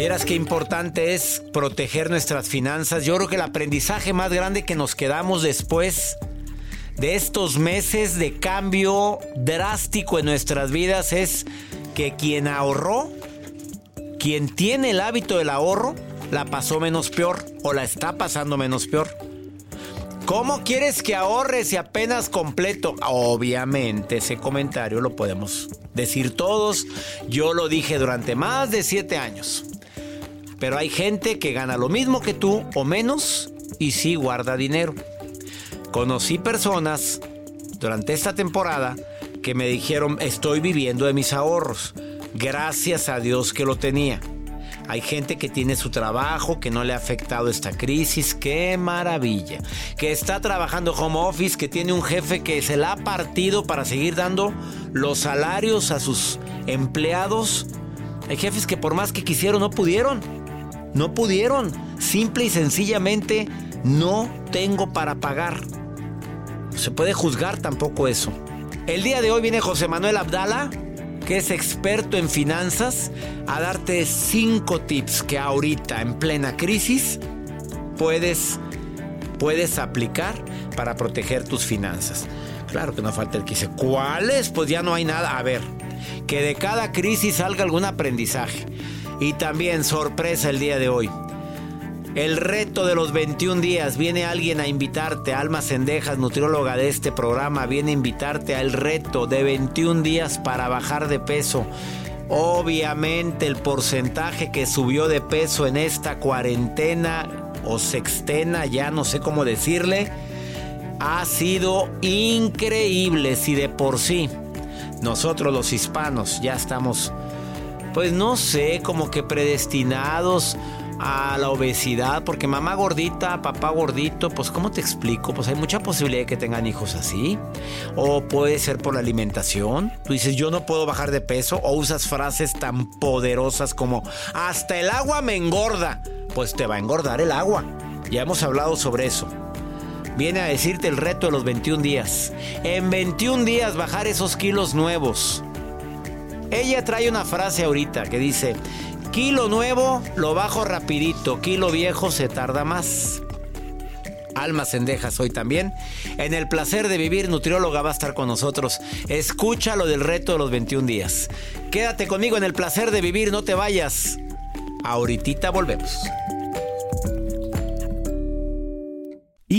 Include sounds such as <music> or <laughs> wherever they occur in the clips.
Vieras qué importante es proteger nuestras finanzas. Yo creo que el aprendizaje más grande que nos quedamos después de estos meses de cambio drástico en nuestras vidas es que quien ahorró, quien tiene el hábito del ahorro, la pasó menos peor o la está pasando menos peor. ¿Cómo quieres que ahorres y apenas completo? Obviamente ese comentario lo podemos decir todos. Yo lo dije durante más de siete años. Pero hay gente que gana lo mismo que tú o menos y sí guarda dinero. Conocí personas durante esta temporada que me dijeron estoy viviendo de mis ahorros. Gracias a Dios que lo tenía. Hay gente que tiene su trabajo, que no le ha afectado esta crisis. ¡Qué maravilla! Que está trabajando home office, que tiene un jefe que se la ha partido para seguir dando los salarios a sus empleados. Hay jefes que por más que quisieron no pudieron. No pudieron. Simple y sencillamente no tengo para pagar. Se puede juzgar tampoco eso. El día de hoy viene José Manuel Abdala, que es experto en finanzas, a darte cinco tips que ahorita en plena crisis puedes, puedes aplicar para proteger tus finanzas. Claro que no falta el que dice, ¿cuáles? Pues ya no hay nada. A ver, que de cada crisis salga algún aprendizaje. Y también sorpresa el día de hoy. El reto de los 21 días. Viene alguien a invitarte, Alma Sendejas, nutrióloga de este programa, viene a invitarte al reto de 21 días para bajar de peso. Obviamente el porcentaje que subió de peso en esta cuarentena o sextena, ya no sé cómo decirle, ha sido increíble. Si de por sí nosotros los hispanos ya estamos pues no sé, como que predestinados a la obesidad, porque mamá gordita, papá gordito, pues ¿cómo te explico? Pues hay mucha posibilidad de que tengan hijos así. O puede ser por la alimentación. Tú dices, yo no puedo bajar de peso. O usas frases tan poderosas como, hasta el agua me engorda. Pues te va a engordar el agua. Ya hemos hablado sobre eso. Viene a decirte el reto de los 21 días. En 21 días bajar esos kilos nuevos. Ella trae una frase ahorita que dice, kilo nuevo lo bajo rapidito, kilo viejo se tarda más. Alma Cendejas hoy también. En el placer de vivir, nutrióloga va a estar con nosotros. Escucha lo del reto de los 21 días. Quédate conmigo en el placer de vivir, no te vayas. Ahorita volvemos.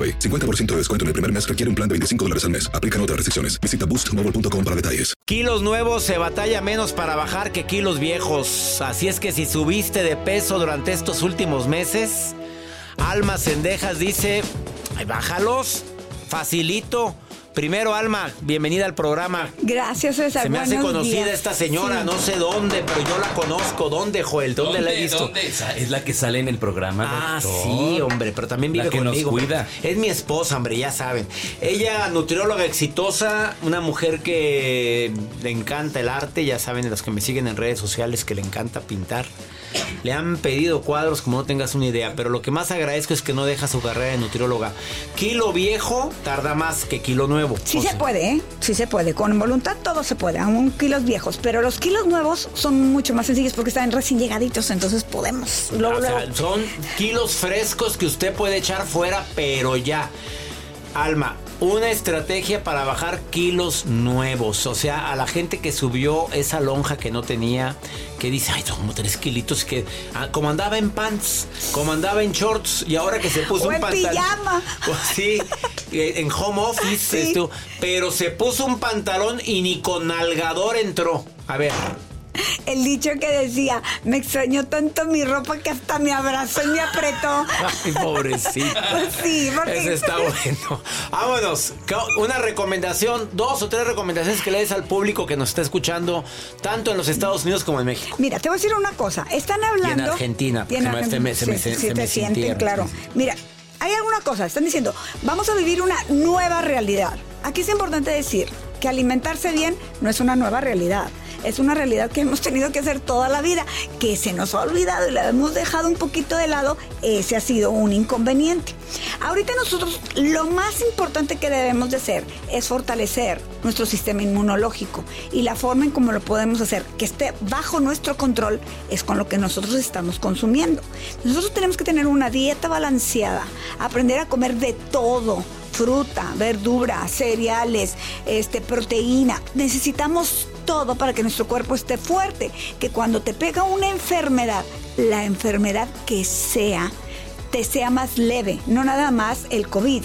AroPay. 50% de descuento en el primer mes requiere un plan de 25 dólares al mes. Aplican otras restricciones. Visita boostmobile.com para detalles. Kilos nuevos se batalla menos para bajar que kilos viejos. Así es que si subiste de peso durante estos últimos meses, Alma Cendejas dice, bájalos, facilito. Primero, Alma, bienvenida al programa. Gracias, César. Se me hace Buenos conocida días. esta señora, Sí. no sé dónde, pero yo la conozco. ¿Dónde, Joel? ¿Dónde, la he visto? Es la que sale en el programa. Ah, doctor. sí, hombre, pero también vive La que conmigo. nos cuida. Es mi esposa, hombre, ya saben. Ella, nutrióloga exitosa, una mujer que le encanta el arte, ya saben, los que me siguen en redes sociales, que le encanta pintar. Le han pedido cuadros como no tengas una idea, pero lo que más agradezco es que no deja su carrera de nutrióloga. Kilo viejo tarda más que kilo nuevo. Sí O se puede, ¿eh? Sí se puede. Con voluntad todo se puede, aún kilos viejos. Pero los kilos nuevos son mucho más sencillos porque están recién llegaditos, entonces podemos. Luego, O sea, luego- son kilos frescos que usted puede echar fuera, pero ya. Alma, una estrategia para bajar kilos nuevos. O sea, a la gente que subió esa lonja que no tenía, que dice, ay, como tres kilitos, que ah, como andaba en pants, como andaba en shorts, y ahora que se puso O un en pantalón. pijama. Pues sí, eh, en home office, Sí. esto, pero se puso un pantalón y ni con nalgador entró. A ver. <laughs> el dicho que decía, me extrañó tanto mi ropa que hasta me abrazó y me apretó. <laughs> Ay, pobrecita. <laughs> Pues sí, porque- Ese está bueno. Vámonos. Una recomendación, dos o tres recomendaciones que le des al público que nos está escuchando, tanto en los Estados Unidos como en México. Mira, te voy a decir una cosa. Están hablando. Argentina, Y en se me- se me- se me- sí, se sí, me sienten, sintieron, claro. Mira, hay alguna cosa. Están diciendo, vamos a vivir una nueva realidad. Aquí es importante decir que alimentarse bien no es una nueva realidad. Es una realidad que hemos tenido que hacer toda la vida, que se nos ha olvidado y la hemos dejado un poquito de lado. Ese ha sido un inconveniente. Ahorita nosotros lo más importante que debemos de hacer es fortalecer nuestro sistema inmunológico y la forma en cómo lo podemos hacer que esté bajo nuestro control es con lo que nosotros estamos consumiendo. Nosotros tenemos que tener una dieta balanceada, aprender a comer de todo, fruta, verdura, cereales, este proteína. Necesitamos todo para que nuestro cuerpo esté fuerte, que cuando te pega una enfermedad, la enfermedad que sea te sea más leve, no nada más el COVID.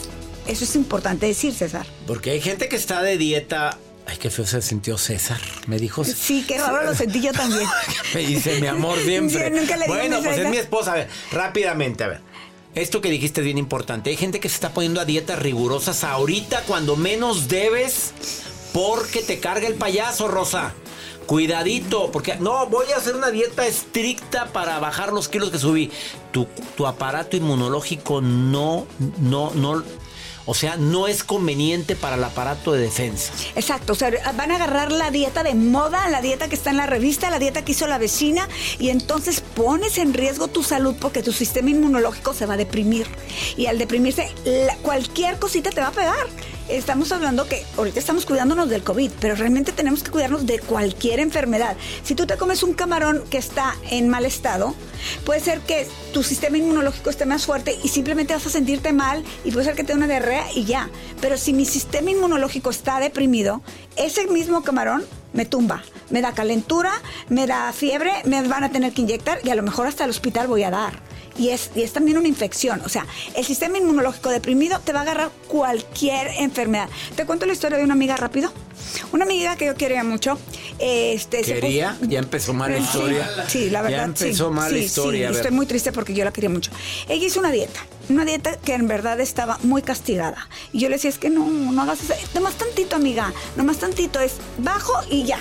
Eso es importante decir, César. Porque hay gente que está de dieta. Ay, qué feo se sintió César. Me dijo. Sí, qué raro lo sentí yo también. <laughs> Me dice mi amor <laughs> siempre. Yo nunca le digo bueno, pues es mi esposa. A ver, rápidamente, a ver. Esto que dijiste es bien importante. Hay gente que se está poniendo a dietas rigurosas ahorita cuando menos debes porque te carga el payaso, Rosa. Cuidadito, porque no, voy a hacer una dieta estricta para bajar los kilos que subí. Tu, tu aparato inmunológico no, no, no, o sea, no es conveniente para el aparato de defensa. Exacto, o sea, van a agarrar la dieta de moda, la dieta que está en la revista, la dieta que hizo la vecina, y entonces pones en riesgo tu salud porque tu sistema inmunológico se va a deprimir. Y al deprimirse, la- cualquier cosita te va a pegar. Estamos hablando que ahorita estamos cuidándonos del COVID, pero realmente tenemos que cuidarnos de cualquier enfermedad. Si tú te comes un camarón que está en mal estado, puede ser que tu sistema inmunológico esté más fuerte y simplemente vas a sentirte mal y puede ser que te una diarrea y ya. Pero si mi sistema inmunológico está deprimido, ese mismo camarón me tumba, me da calentura, me da fiebre, me van a tener que inyectar y a lo mejor hasta el hospital voy a dar. Y es, y es también una infección. O sea, el sistema inmunológico deprimido te va a agarrar cualquier enfermedad. Te cuento la historia de una amiga rápido. Una amiga que yo quería mucho. Este, se ¿Quería? puso- Ya empezó mal la Sí, historia. Sí, la verdad. Ya empezó sí, mal la sí, historia. sí, estoy muy triste porque yo la quería mucho. Ella hizo una dieta. Una dieta que en verdad estaba muy castigada. Y yo le decía, es que no, no hagas eso. Nomás tantito, amiga. Nomás tantito. Es bajo y ya.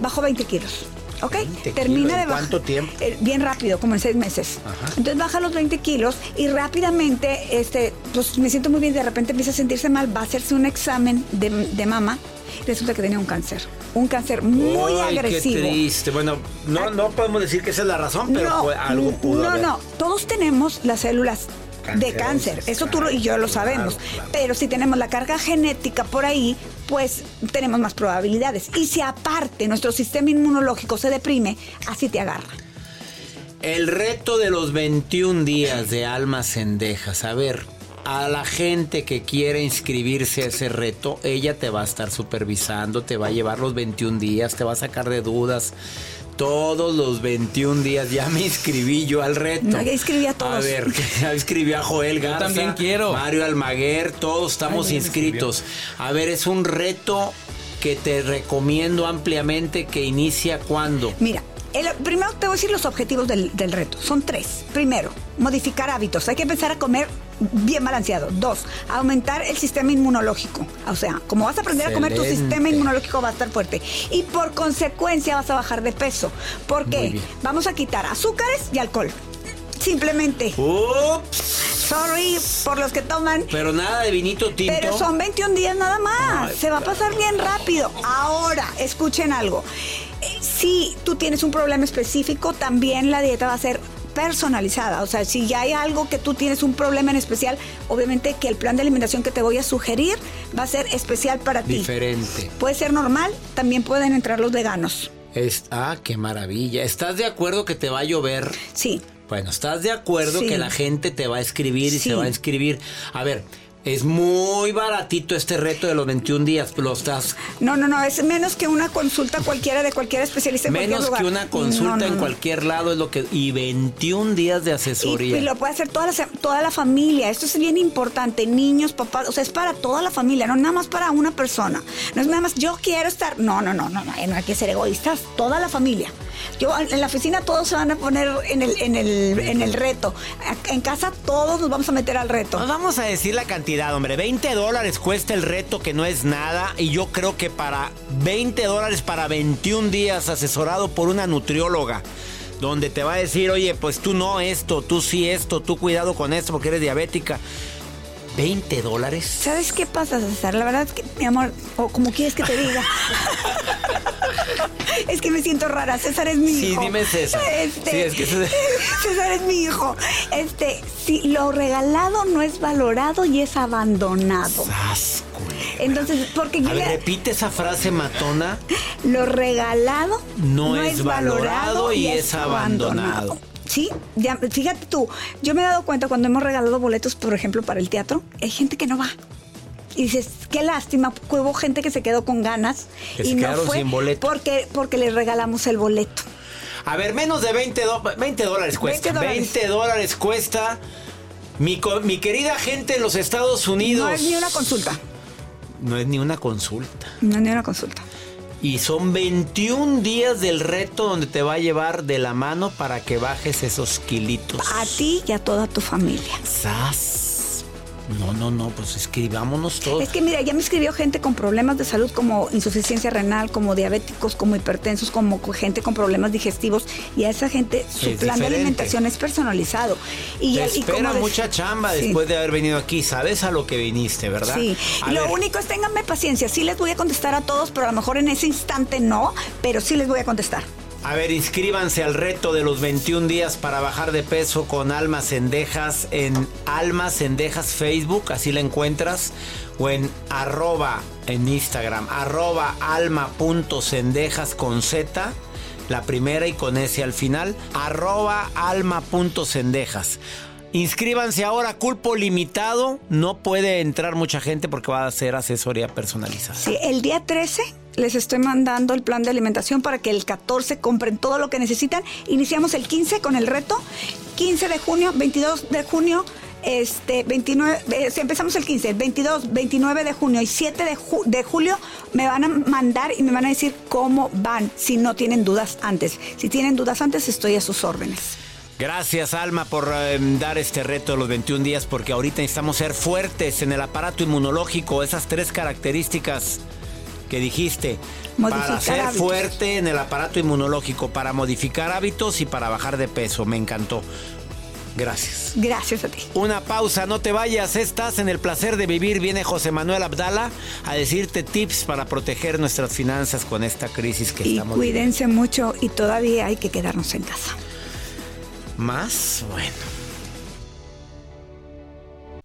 Bajo 20 kilos. ¿Ok? 20 Termina de ¿en bajar. cuánto tiempo? Eh, bien rápido, como en seis meses. Entonces baja los 20 kilos y rápidamente, este, pues me siento muy bien. De repente empieza a sentirse mal. Va a hacerse un examen de, de mama. Resulta que tenía un cáncer. Un cáncer muy Ay, agresivo. Qué triste. Bueno, no, no podemos decir que esa es la razón, pero fue- algo pudo no, haber. no, todos tenemos las células de cáncer, eso tú y yo lo claro, sabemos, claro. pero si tenemos la carga genética por ahí, pues tenemos más probabilidades. Y si aparte nuestro sistema inmunológico se deprime, así te agarra. El reto de los 21 días de almas cendejas. A ver, a la gente que quiere inscribirse a ese reto, ella te va a estar supervisando, te va a llevar los 21 días, te va a sacar de dudas. Todos los 21 días ya me inscribí yo al reto. No, inscribí a todos. A ver, <laughs> ya inscribí a Joel Garza. también quiero. Mario Almaguer, todos estamos Ay, inscritos. A ver, es un reto que te recomiendo ampliamente que inicia cuando. Mira, El- primero te voy a decir los objetivos del, del reto. Son tres. Primero, modificar hábitos. Hay que empezar a comer bien balanceado. Dos, aumentar el sistema inmunológico. O sea, como vas a aprender a comer, tu sistema inmunológico va a estar fuerte. Y por consecuencia vas a bajar de peso. ¿Por Muy qué? bien. Vamos a quitar azúcares y alcohol. Simplemente. Ups. Sorry por los que toman. Pero nada de vinito tinto. Pero son 21 días nada más. Ay, Se va a pasar bien rápido. Ahora, escuchen algo. Eh, Si tú tienes un problema específico, también la dieta va a ser personalizada. O sea, si ya hay algo que tú tienes un problema en especial, obviamente que el plan de alimentación que te voy a sugerir va a ser especial para ti. Diferente. Puede ser normal, también pueden entrar los veganos. Es- ah, qué maravilla. ¿Estás de acuerdo que te va a llover? Sí. Bueno, ¿estás de acuerdo Sí. que la gente te va a escribir y Sí. se va a inscribir? A ver, es muy baratito este reto de los 21 días. Lo estás No, no, no, es menos que una consulta cualquiera de cualquier especialista en cualquier menos que una consulta No, no, en no. cualquier lado es lo que y 21 días de asesoría. y lo puede hacer toda la, toda la familia. Esto es bien importante. Niños, papás, o sea, es para toda la familia, no nada más para una persona. No es nada más, yo quiero estar. No, no, no, no, no, no hay que ser egoístas. Toda la familia. Yo en la oficina todos se van a poner en el, en el, en el reto. En casa todos nos vamos a meter al reto. Nos vamos a decir la cantidad, hombre. 20 dólares cuesta el reto, que no es nada. Y yo creo que para 20 dólares para 21 días, asesorado por una nutrióloga, donde te va a decir, oye, pues tú no esto, tú sí esto, tú cuidado con esto porque eres diabética. 20 dólares. ¿Sabes qué pasa, César? La verdad es que, mi amor, o como quieres que te diga. <laughs> <laughs> es que me siento rara. César es mi Sí, hijo. dime César. Este, Sí, es que César- <laughs> César es mi hijo. Este, si lo regalado no es valorado y es abandonado. Entonces, porque yo repite esa frase matona. <laughs> lo regalado No es valorado y es abandonado. Sí, ya, fíjate tú, yo me he dado cuenta cuando hemos regalado boletos, por ejemplo, para el teatro, hay gente que no va. Y dices, qué lástima, porque hubo gente que se quedó con ganas Que y se no fue sin boleto. porque porque les regalamos el boleto. A ver, menos de 20, do- 20 dólares cuesta. 20 dólares. 20 dólares cuesta. Mi, mi querida gente en los Estados Unidos. No es ni una consulta. No es ni una consulta. No es ni una consulta. Y son 21 días del reto donde te va a llevar de la mano para que bajes esos kilitos. A ti y a toda tu familia. ¡Sas! No, no, no, pues escribámonos todos. Es que mira, ya me escribió gente con problemas de salud como insuficiencia renal, como diabéticos, como hipertensos, como co- gente con problemas digestivos y a esa gente su Es plan de alimentación es personalizado. Y, Te y espera como mucha chamba Sí. después de haber venido aquí. Sabes a lo que viniste, ¿verdad? Sí, A lo ver, único es ténganme paciencia. Sí les voy a contestar a todos, pero a lo mejor en ese instante no, pero sí les voy a contestar. A ver, inscríbanse al reto de los 21 días para bajar de peso con Almas Cendejas en Almas Cendejas Facebook, así la encuentras, o en arroba en Instagram, arroba alma.cendejas con Z, la primera y con S al final, arroba alma.cendejas. Inscríbanse ahora, culpo limitado, no puede entrar mucha gente porque va a ser asesoría personalizada. Sí, el día 13 les estoy mandando el plan de alimentación para que el 14 compren todo lo que necesitan. Iniciamos el 15 con el reto. 15 de junio, 22 de junio, este 29, eh, empezamos el 15, 22, 29 de junio y 7 de, ju- de julio me van a mandar y me van a decir cómo van, si no tienen dudas antes. Si tienen dudas antes, estoy a sus órdenes. Gracias Alma por eh, dar este reto de los 21 días porque ahorita necesitamos ser fuertes en el aparato inmunológico, esas tres características que dijiste. Modificar para ser hábitos. fuerte en el aparato inmunológico, para modificar hábitos y para bajar de peso. Me encantó. Gracias. Gracias a ti. Una pausa, no te vayas, estás en el placer de vivir. Viene José Manuel Abdala a decirte tips para proteger nuestras finanzas con esta crisis que Y estamos viviendo. cuídense mucho y todavía hay que quedarnos en casa. Más, bueno.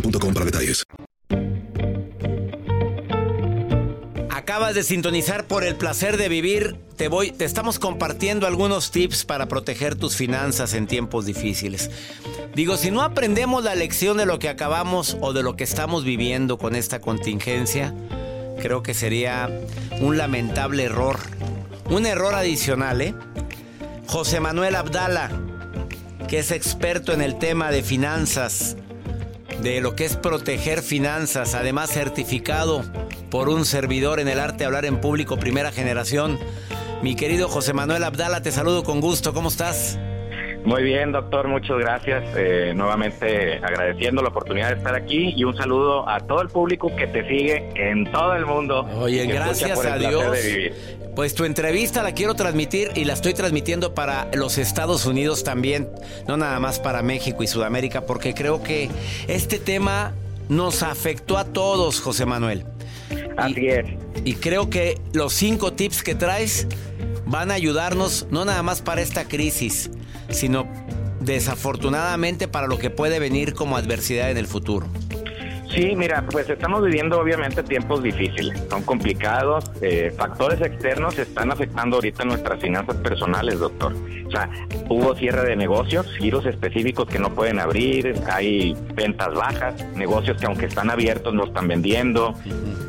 boostmobile.com para detalles. Acabas de sintonizar por el placer de vivir. Te voy, te estamos compartiendo algunos tips para proteger tus finanzas en tiempos difíciles. Digo, si no aprendemos la lección de lo que acabamos o de lo que estamos viviendo con esta contingencia, creo que sería un lamentable error. Un error adicional, ¿eh? José Manuel Abdala, que es experto en el tema de finanzas, de lo que es proteger finanzas, además certificado por un servidor en el arte de hablar en público primera generación. Mi querido José Manuel Abdala, te saludo con gusto, ¿cómo estás? Muy bien, doctor, muchas gracias. Eh, nuevamente agradeciendo la oportunidad de estar aquí y un saludo a todo el público que te sigue en todo el mundo. Oye, gracias a Dios. Pues tu entrevista la quiero transmitir y la estoy transmitiendo para los Estados Unidos también, no nada más para México y Sudamérica, porque creo que este tema nos afectó a todos, José Manuel. Así es. Y creo que los cinco tips que traes van a ayudarnos no nada más para esta crisis, sino desafortunadamente para lo que puede venir como adversidad en el futuro. Sí, mira, pues estamos viviendo obviamente tiempos difíciles, son complicados, eh, factores externos están afectando ahorita nuestras finanzas personales, doctor. O sea, hubo cierre de negocios, giros específicos que no pueden abrir, hay ventas bajas, negocios que aunque están abiertos no están vendiendo,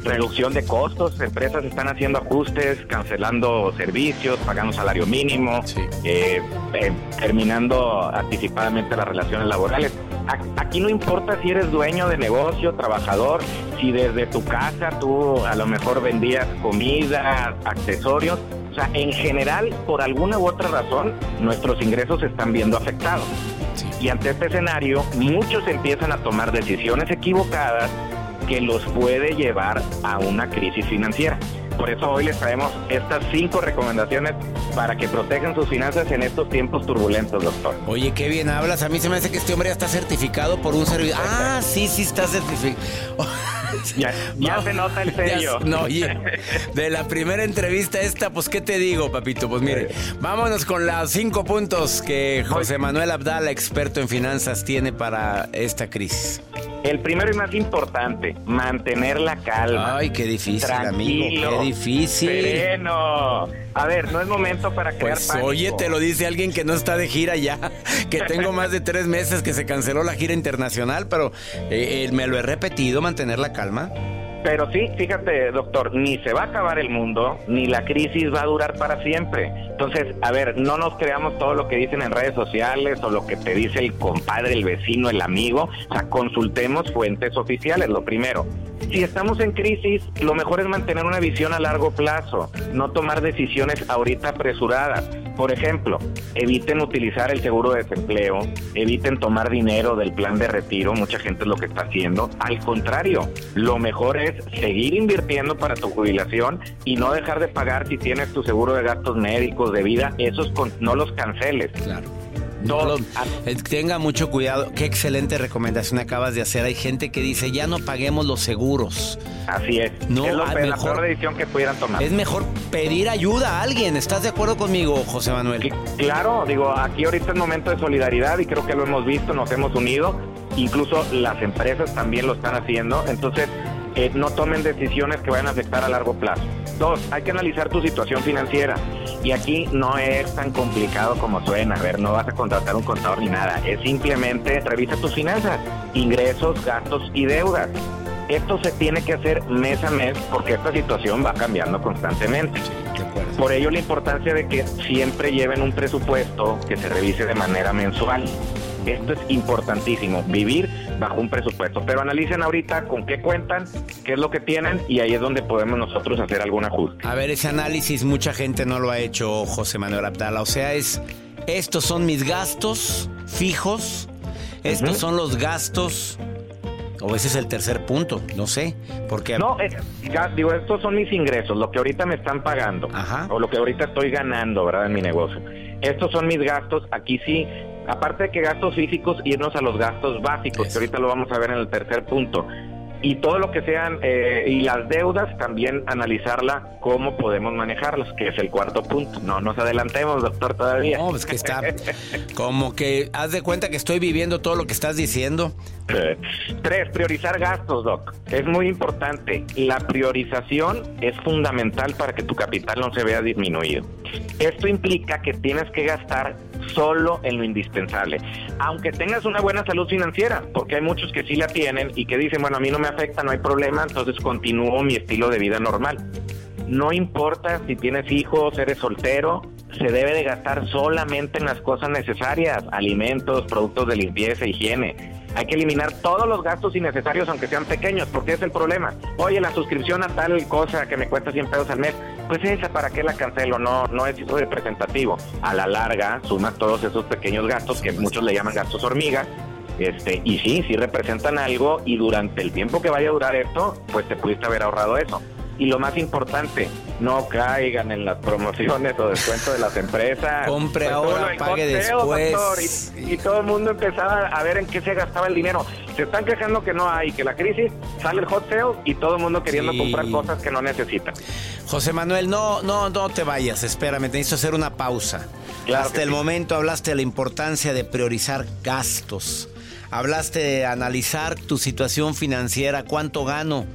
reducción de costos, empresas están haciendo ajustes, cancelando servicios, pagando salario mínimo, eh, eh, terminando anticipadamente las relaciones laborales. Aquí no importa si eres dueño de negocio, trabajador, si desde tu casa tú a lo mejor vendías comida, accesorios. O sea, en general, por alguna u otra razón, nuestros ingresos se están viendo afectados. Y ante este escenario, muchos empiezan a tomar decisiones equivocadas que los puede llevar a una crisis financiera. Por eso hoy les traemos estas cinco recomendaciones para que protejan sus finanzas en estos tiempos turbulentos, doctor. Oye, qué bien hablas. A mí se me hace que este hombre ya está certificado por un servidor. Ah, sí, sí está certificado. Ya, ya <laughs> se nota el sello. no, oye, de la primera entrevista esta, pues, ¿qué te digo, papito? Pues mire, vámonos con los cinco puntos que José Manuel Abdala, experto en finanzas, tiene para esta crisis. El primero y más importante, mantener la calma. Ay, qué difícil, amigo, Tranquilo, qué difícil. Sereno. A ver, no es momento para crear Pues pánico. oye, te lo dice alguien que no está de gira ya, <laughs> que tengo más de tres meses que se canceló la gira internacional, pero eh, eh, me lo he repetido, mantener la calma. Pero sí, fíjate, doctor, ni se va a acabar el mundo, ni la crisis va a durar para siempre. Entonces, a ver, no nos creamos todo lo que dicen en redes sociales o lo que te dice el compadre, el vecino, el amigo. O sea, consultemos fuentes oficiales, lo primero. Si estamos en crisis, lo mejor es mantener una visión a largo plazo, no tomar decisiones ahorita apresuradas. Por ejemplo, eviten utilizar el seguro de desempleo, eviten tomar dinero del plan de retiro, mucha gente es lo que está haciendo. Al contrario, lo mejor es seguir invirtiendo para tu jubilación y no dejar de pagar si tienes tu seguro de gastos médicos, de vida, esos no los canceles. No eh, tenga mucho cuidado. Qué excelente recomendación acabas de hacer. Hay gente que dice, ya no paguemos los seguros. Así es. No, es lo- ah, la mejor- peor decisión que pudieran tomar. Es mejor pedir ayuda a alguien. ¿Estás de acuerdo conmigo, José Manuel? Claro, digo, aquí ahorita es momento de solidaridad y creo que lo hemos visto, nos hemos unido, incluso las empresas también lo están haciendo, entonces eh, no tomen decisiones que vayan a afectar a largo plazo. Dos, hay que analizar tu situación financiera y aquí no es tan complicado como suena, a ver, no vas a contratar un contador ni nada, es simplemente revisa tus finanzas, ingresos, gastos y deudas. Esto se tiene que hacer mes a mes porque esta situación va cambiando constantemente. Por ello la importancia de que siempre lleven un presupuesto que se revise de manera mensual. Esto es importantísimo, vivir bajo un presupuesto. Pero analicen ahorita con qué cuentan, qué es lo que tienen y ahí es donde podemos nosotros hacer algún ajuste. A ver, ese análisis mucha gente no lo ha hecho, José Manuel Abdala. O sea, es, estos son mis gastos fijos, estos son los gastos, o ese es el tercer punto, no sé, porque... No, eh, ya, digo, estos son mis ingresos, lo que ahorita me están pagando o lo que ahorita estoy ganando, ¿verdad? En mi negocio. Estos son mis gastos, aquí sí, aparte de que gastos físicos, irnos a los gastos básicos, que ahorita lo vamos a ver en el tercer punto. Y todo lo que sean, eh, y las deudas, también analizarla, cómo podemos manejarlas, que es el cuarto punto. No nos adelantemos, doctor, todavía. No, es que está como que haz de cuenta que estoy viviendo todo lo que estás diciendo. Eh, Tres, priorizar gastos, Doc. Es muy importante. La priorización es fundamental para que tu capital no se vea disminuido. Esto implica que tienes que gastar solo en lo indispensable, aunque tengas una buena salud financiera, porque hay muchos que sí la tienen y que dicen, bueno, a mí no me afecta, no hay problema, entonces continúo mi estilo de vida normal. No importa si tienes hijos, eres soltero, se debe de gastar solamente en las cosas necesarias, alimentos, productos de limpieza, higiene. Hay que eliminar todos los gastos innecesarios, aunque sean pequeños, porque es el problema. Oye, la suscripción a tal cosa que me cuesta 100 pesos al mes, pues esa, ¿para qué la cancelo? No, no es representativo. A la larga, sumas todos esos pequeños gastos que muchos le llaman gastos hormiga, este, y sí, sí representan algo y durante el tiempo que vaya a durar esto, pues te pudiste haber ahorrado eso. Y lo más importante, no caigan en las promociones o descuentos de las empresas. Compre Pues ahora, pague después. doctor, y, y todo el mundo empezaba a ver en qué se gastaba el dinero. Se están quejando que no hay, que la crisis sale el hot sale y todo el mundo queriendo Sí. comprar cosas que no necesitan. José Manuel, no, no, no te vayas, espérame, necesito hacer una pausa. Claro Hasta el sí. momento hablaste de la importancia de priorizar gastos. Hablaste de analizar tu situación financiera, cuánto gano,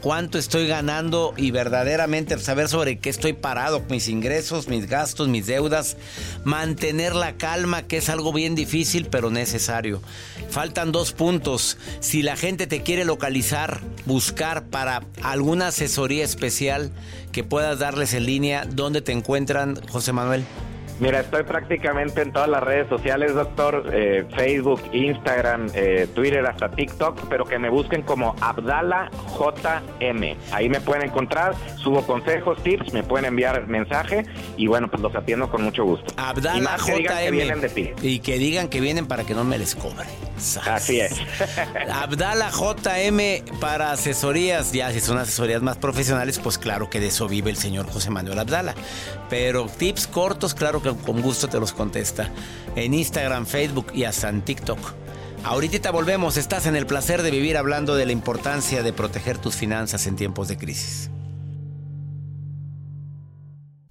cuánto estoy ganando y verdaderamente saber sobre qué estoy parado, mis ingresos, mis gastos, mis deudas. Mantener la calma, que es algo bien difícil pero necesario. Faltan dos puntos. Si la gente te quiere localizar, buscar para alguna asesoría especial que puedas darles en línea, ¿dónde te encuentran, José Manuel? Mira, estoy prácticamente en todas las redes sociales, doctor. eh, Facebook, Instagram, eh, Twitter, hasta TikTok, pero que me busquen como Abdala JM. Ahí me pueden encontrar, subo consejos, tips, me pueden enviar mensaje y bueno, pues los atiendo con mucho gusto. y Abdala más que digan que vienen de ti. JM. Y que digan que vienen para que no me les Así es. <laughs> Abdala JM para asesorías. Ya si son asesorías más profesionales, pues claro que de eso vive el señor José Manuel Abdala. Pero tips cortos, claro que con gusto te los contesta. En Instagram, Facebook y hasta en TikTok. Ahorita volvemos. Estás en el placer de vivir hablando de la importancia de proteger tus finanzas en tiempos de crisis.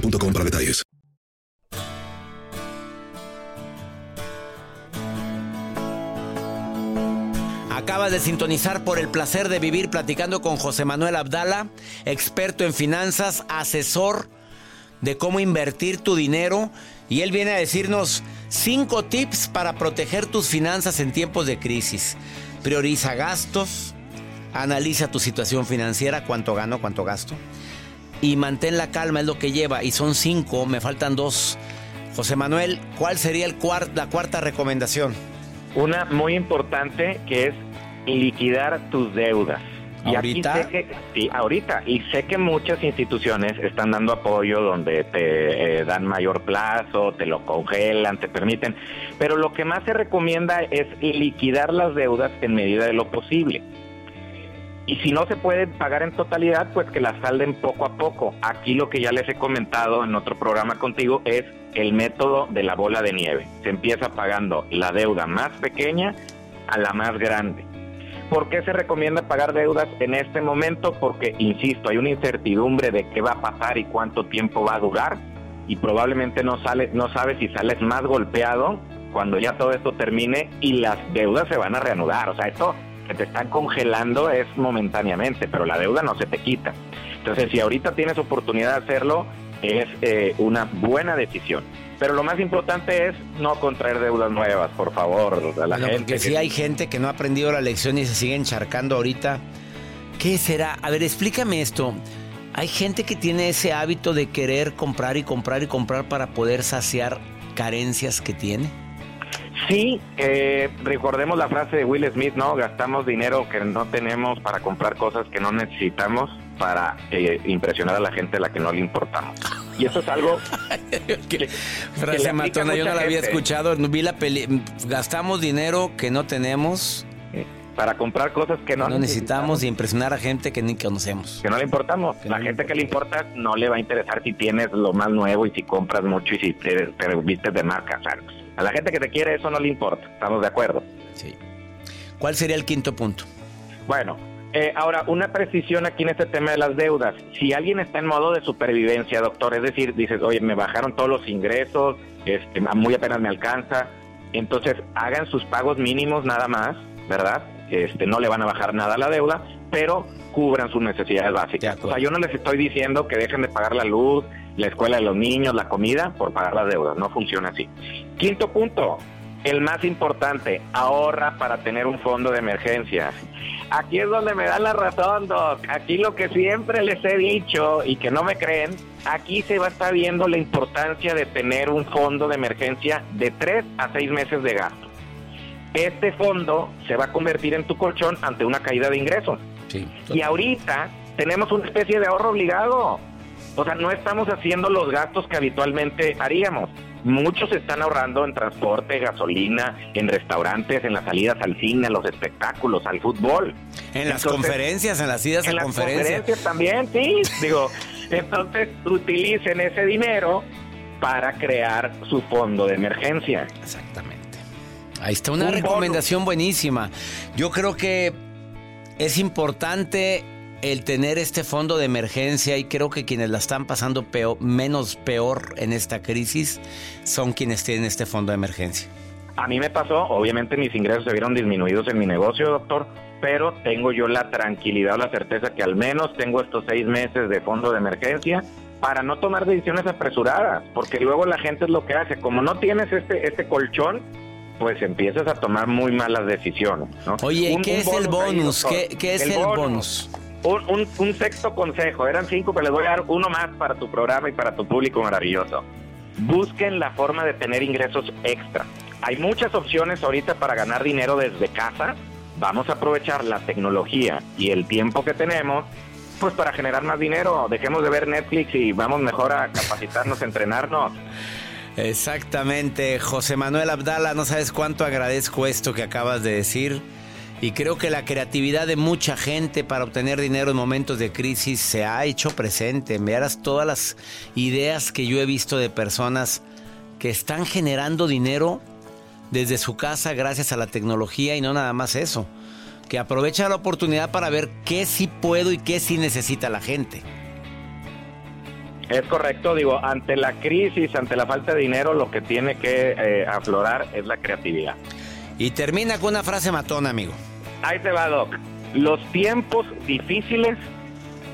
boostmobile.com para detalles. Acabas de sintonizar por el placer de vivir platicando con José Manuel Abdala, experto en finanzas, asesor de cómo invertir tu dinero. Y él viene a decirnos cinco tips para proteger tus finanzas en tiempos de crisis. Prioriza gastos, analiza tu situación financiera, cuánto gano, cuánto gasto. Y mantén la calma, es lo que lleva. Y son cinco, me faltan dos. José Manuel, ¿cuál sería el cuart- la cuarta recomendación? Una muy importante que es liquidar tus deudas. Y aquí ¿Ahorita? sé que, sí, ahorita. Y sé que muchas instituciones están dando apoyo donde te eh, dan mayor plazo, te lo congelan, te permiten. Pero lo que más se recomienda es liquidar las deudas en medida de lo posible. Y si no se puede pagar en totalidad, pues que las salden poco a poco. Aquí lo que ya les he comentado en otro programa contigo es el método de la bola de nieve. Se empieza pagando la deuda más pequeña a la más grande. ¿Por qué se recomienda pagar deudas en este momento? Porque, insisto, hay una incertidumbre de qué va a pasar y cuánto tiempo va a durar y probablemente no sale, no sabes si sales más golpeado cuando ya todo esto termine y las deudas se van a reanudar. O sea, esto que te están congelando es momentáneamente, pero la deuda no se te quita. Entonces, si ahorita tienes oportunidad de hacerlo, es eh, una buena decisión. Pero lo más importante es no contraer deudas nuevas, por favor, a la gente. porque que- si hay gente que no ha aprendido la lección y se sigue encharcando ahorita. ¿Qué será? A ver, explícame esto. Hay gente que tiene ese hábito de querer comprar y comprar y comprar para poder saciar carencias que tiene. Sí, eh, recordemos la frase de Will Smith, ¿no? Gastamos dinero que no tenemos para comprar cosas que no necesitamos para eh, impresionar a la gente a la que no le importamos. Y eso es algo <laughs> que, que Frase matona, yo no la había escuchado. Vi la peli. Gastamos dinero que no tenemos. Para comprar cosas que no, no necesitamos y impresionar a gente que ni conocemos. Que no le importamos. La gente que le importa no le va a interesar si tienes lo más nuevo y si compras mucho y si te, te vistes de marca. O sea, a la gente que te quiere eso no le importa. ¿Estamos de acuerdo? Sí. ¿Cuál sería el quinto punto? Bueno, eh, ahora, una precisión aquí en este tema de las deudas. Si alguien está en modo de supervivencia, doctor, es decir, dices, oye, me bajaron todos los ingresos, este, muy apenas me alcanza, entonces hagan sus pagos mínimos nada más, ¿verdad? Este, no le van a bajar nada a la deuda, pero cubran sus necesidades básicas. O sea, yo no les estoy diciendo que dejen de pagar la luz, la escuela de los niños, la comida, por pagar las deudas. No funciona así. Quinto punto, el más importante, ahorra para tener un fondo de emergencia. Aquí es donde me dan la razón, Doc. Aquí lo que siempre les he dicho y que no me creen, aquí se va a estar viendo la importancia de tener un fondo de emergencia de tres a seis meses de gasto. Este fondo se va a convertir en tu colchón ante una caída de ingresos. Y ahorita tenemos una especie de ahorro obligado. O sea, no estamos haciendo los gastos que habitualmente haríamos. Muchos están ahorrando en transporte, gasolina, en restaurantes, en las salidas al cine, a los espectáculos, al fútbol. En las Entonces, conferencias, en las idas en a las conferencias. conferencias también, sí. Digo, entonces utilicen ese dinero para crear su fondo de emergencia. Exactamente. Ahí está una Un recomendación buenísima. Yo creo que es importante el tener este fondo de emergencia y creo que quienes la están pasando peor, menos peor en esta crisis son quienes tienen este fondo de emergencia. A mí me pasó, obviamente mis ingresos se vieron disminuidos en mi negocio, doctor, pero tengo yo la tranquilidad o la certeza que al menos tengo estos seis meses de fondo de emergencia para no tomar decisiones apresuradas, porque luego la gente es lo que hace, como no tienes este, este colchón, pues empiezas a tomar muy malas decisiones. ¿no? Oye, Un- ¿qué un es el bonus qué es el, bonus? Un, sexto consejo, eran cinco, pero les voy a dar uno más para tu programa y para tu público maravilloso. Busquen la forma de tener ingresos extra. Hay muchas opciones ahorita para ganar dinero desde casa. Vamos a aprovechar la tecnología y el tiempo que tenemos pues para generar más dinero. Dejemos de ver Netflix y vamos mejor a capacitarnos, entrenarnos. Exactamente, José Manuel Abdala, no sabes cuánto agradezco esto que acabas de decir. Y creo que la creatividad de mucha gente para obtener dinero en momentos de crisis se ha hecho presente. Veas todas las ideas que yo he visto de personas que están generando dinero desde su casa gracias a la tecnología y no nada más eso. Que aprovecha la oportunidad para ver qué sí puedo y qué sí necesita la gente. Es correcto, digo, ante la crisis, ante la falta de dinero, lo que tiene que eh, aflorar es la creatividad. Y termina con una frase matona, amigo. Ahí te va, Doc. Los tiempos difíciles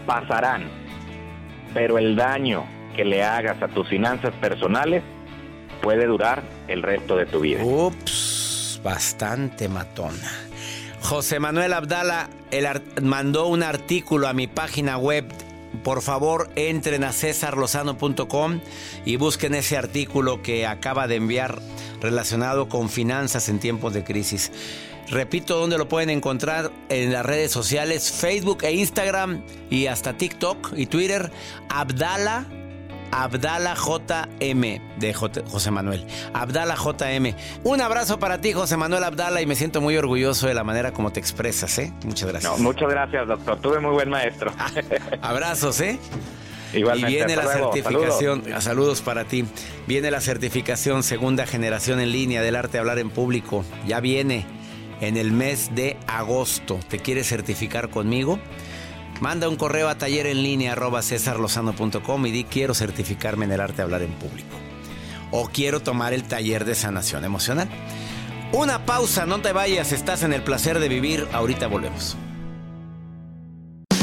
pasarán, pero el daño que le hagas a tus finanzas personales puede durar el resto de tu vida. Ups, bastante matona. José Manuel Abdala el mandó un artículo a mi página web. Por favor, entren a cesarlozano.com y busquen ese artículo que acaba de enviar relacionado con finanzas en tiempos de crisis. Repito, ¿dónde lo pueden encontrar? En las redes sociales, Facebook e Instagram y hasta TikTok y Twitter. Abdala Abdala JM de José Manuel. Abdala JM. Un abrazo para ti, José Manuel Abdala, y me siento muy orgulloso de la manera como te expresas, ¿eh? Muchas gracias. No, muchas gracias, doctor. Tuve muy buen maestro. <laughs> Abrazos, ¿eh? <laughs> Igualmente. Y viene la hasta luego. certificación, saludos. para ti. Viene la certificación segunda generación en línea del arte de hablar en público. Ya viene en el mes de agosto. ¿Te quieres certificar conmigo? Manda un correo a taller en línea y di quiero certificarme en el arte de hablar en público. O quiero tomar el taller de sanación emocional. Una pausa, no te vayas, estás en el placer de vivir. Ahorita volvemos.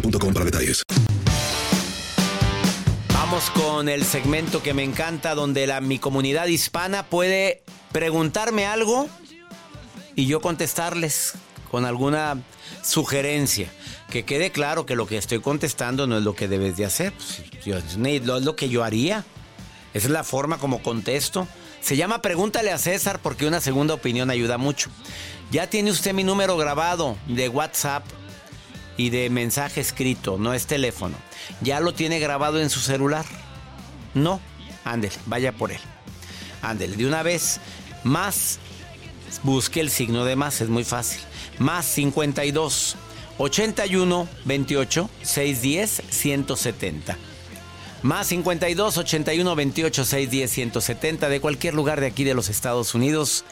detalles. Vamos con el segmento que me encanta, donde la, mi comunidad hispana puede preguntarme algo y yo contestarles con alguna sugerencia. Que quede claro que lo que estoy contestando no es lo que debes de hacer. Pues, yo- lo- es lo que yo haría. Esa es la forma como contesto. Se llama Pregúntale a César porque una segunda opinión ayuda mucho. Ya tiene usted mi número grabado de WhatsApp. Y de mensaje escrito, no es teléfono, ya lo tiene grabado en su celular. No, ándele, vaya por él. Ándele, de una vez, más, busque el signo de más, es muy fácil. Más 52 81 28 610 170. Más 52 81 28 610 170 de cualquier lugar de aquí de los Estados Unidos.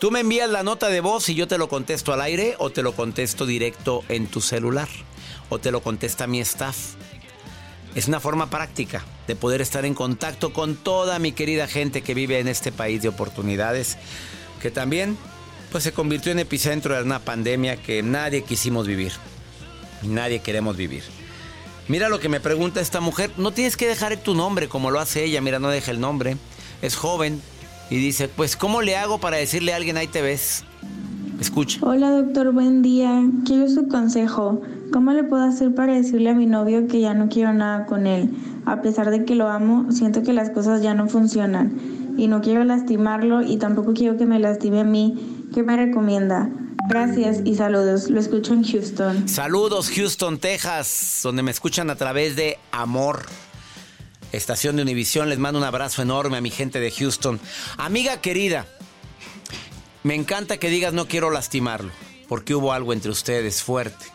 Tú me envías la nota de voz y yo te lo contesto al aire o te lo contesto directo en tu celular o te lo contesta mi staff. Es una forma práctica de poder estar en contacto con toda mi querida gente que vive en este país de oportunidades, que también pues se convirtió en epicentro de una pandemia que nadie quisimos vivir. Nadie queremos vivir. Mira lo que me pregunta esta mujer. No tienes que dejar tu nombre como lo hace ella. Mira, no deja el nombre. Es joven. Y dice, pues, ¿cómo le hago para decirle a alguien, ahí te ves? Escucha. Hola doctor, buen día. Quiero su consejo. ¿Cómo le puedo hacer para decirle a mi novio que ya no quiero nada con él? A pesar de que lo amo, siento que las cosas ya no funcionan. Y no quiero lastimarlo y tampoco quiero que me lastime a mí. ¿Qué me recomienda? Gracias y saludos. Lo escucho en Houston. Saludos, Houston, Texas, donde me escuchan a través de Amor. Estación de Univisión, les mando un abrazo enorme a mi gente de Houston. Amiga querida, me encanta que digas no quiero lastimarlo, porque hubo algo entre ustedes fuerte.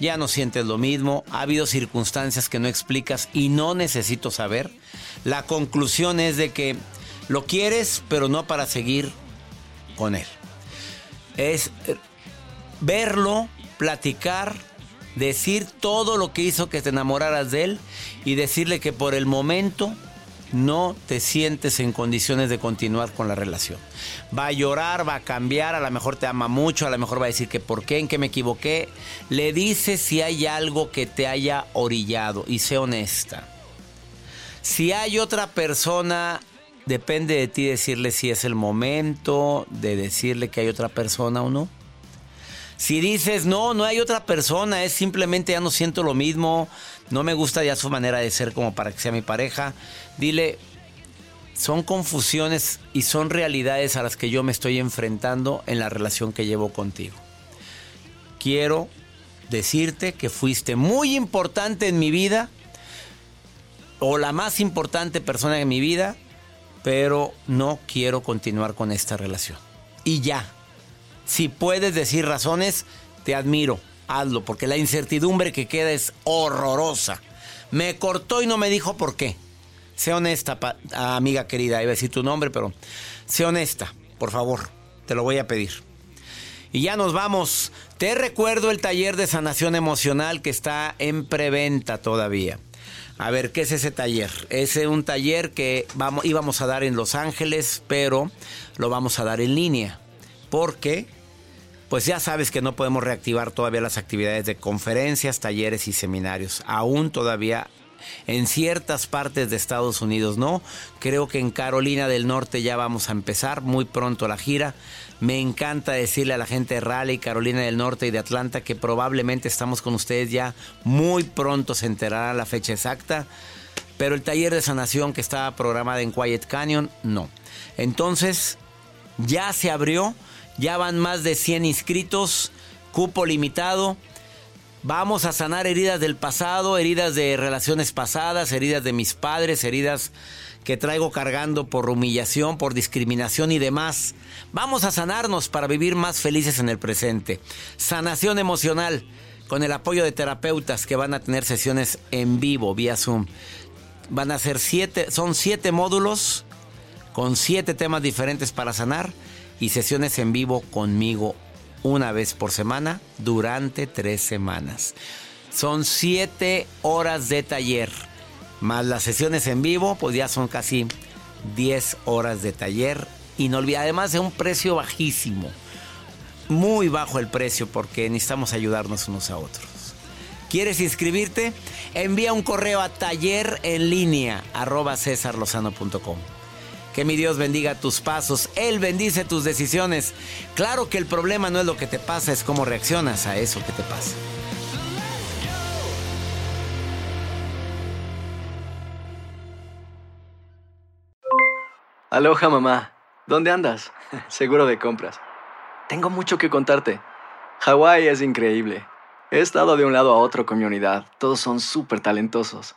Ya no sientes lo mismo, ha habido circunstancias que no explicas y no necesito saber. La conclusión es de que lo quieres, pero no para seguir con él. Es eh, verlo, platicar, decir todo lo que hizo que te enamoraras de él y decirle que por el momento no te sientes en condiciones de continuar con la relación. Va a llorar, va a cambiar, a lo mejor te ama mucho, a lo mejor va a decir que por qué, en qué me equivoqué. Le dices si hay algo que te haya orillado y sé honesta. Si hay otra persona, depende de ti decirle si es el momento de decirle que hay otra persona o no. Si dices, no, no hay otra persona, es simplemente ya no siento lo mismo, no me gusta ya su manera de ser como para que sea mi pareja, dile, son confusiones y son realidades a las que yo me estoy enfrentando en la relación que llevo contigo. Quiero decirte que fuiste muy importante en mi vida, o la más importante persona en mi vida, pero no quiero continuar con esta relación. Y ya, si puedes decir razones, te admiro, hazlo, porque la incertidumbre que queda es horrorosa. Me cortó y no me dijo por qué. Sé honesta, amiga querida, iba a decir tu nombre, pero sé honesta, por favor, te lo voy a pedir. Y ya nos vamos. Te recuerdo el taller de sanación emocional que está en preventa todavía. A ver, ¿qué es ese taller? Es un taller que vamos, íbamos a dar en Los Ángeles, pero lo vamos a dar en línea. Porque, pues ya sabes que no podemos reactivar todavía las actividades de conferencias, talleres y seminarios. Aún todavía en ciertas partes de Estados Unidos no. Creo que en Carolina del Norte ya vamos a empezar muy pronto la gira. Me encanta decirle a la gente de Raleigh, Carolina del Norte y de Atlanta que probablemente estamos con ustedes ya muy pronto se enterará la fecha exacta. Pero el taller de sanación que estaba programado en Quiet Canyon, no. Entonces, ya se abrió, ya van más de 100 inscritos, cupo limitado. Vamos a sanar heridas del pasado, heridas de relaciones pasadas, heridas de mis padres, heridas que traigo cargando por humillación, por discriminación y demás. Vamos a sanarnos para vivir más felices en el presente. Sanación emocional con el apoyo de terapeutas que van a tener sesiones en vivo vía Zoom. Van a ser siete, son siete módulos con siete temas diferentes para sanar y sesiones en vivo conmigo una vez por semana durante tres semanas. Son siete horas de taller más las sesiones en vivo, pues ya son casi 10 horas de taller. Y no olvida, además de un precio bajísimo. Muy bajo el precio porque necesitamos ayudarnos unos a otros. ¿Quieres inscribirte? Envía un correo a taller en línea arroba Que mi Dios bendiga tus pasos, Él bendice tus decisiones. Claro que el problema no es lo que te pasa, es cómo reaccionas a eso que te pasa. Aloha mamá, ¿dónde andas? <laughs> Seguro de compras. Tengo mucho que contarte. Hawái es increíble. He estado de un lado a otro con mi unidad. Todos son súper talentosos.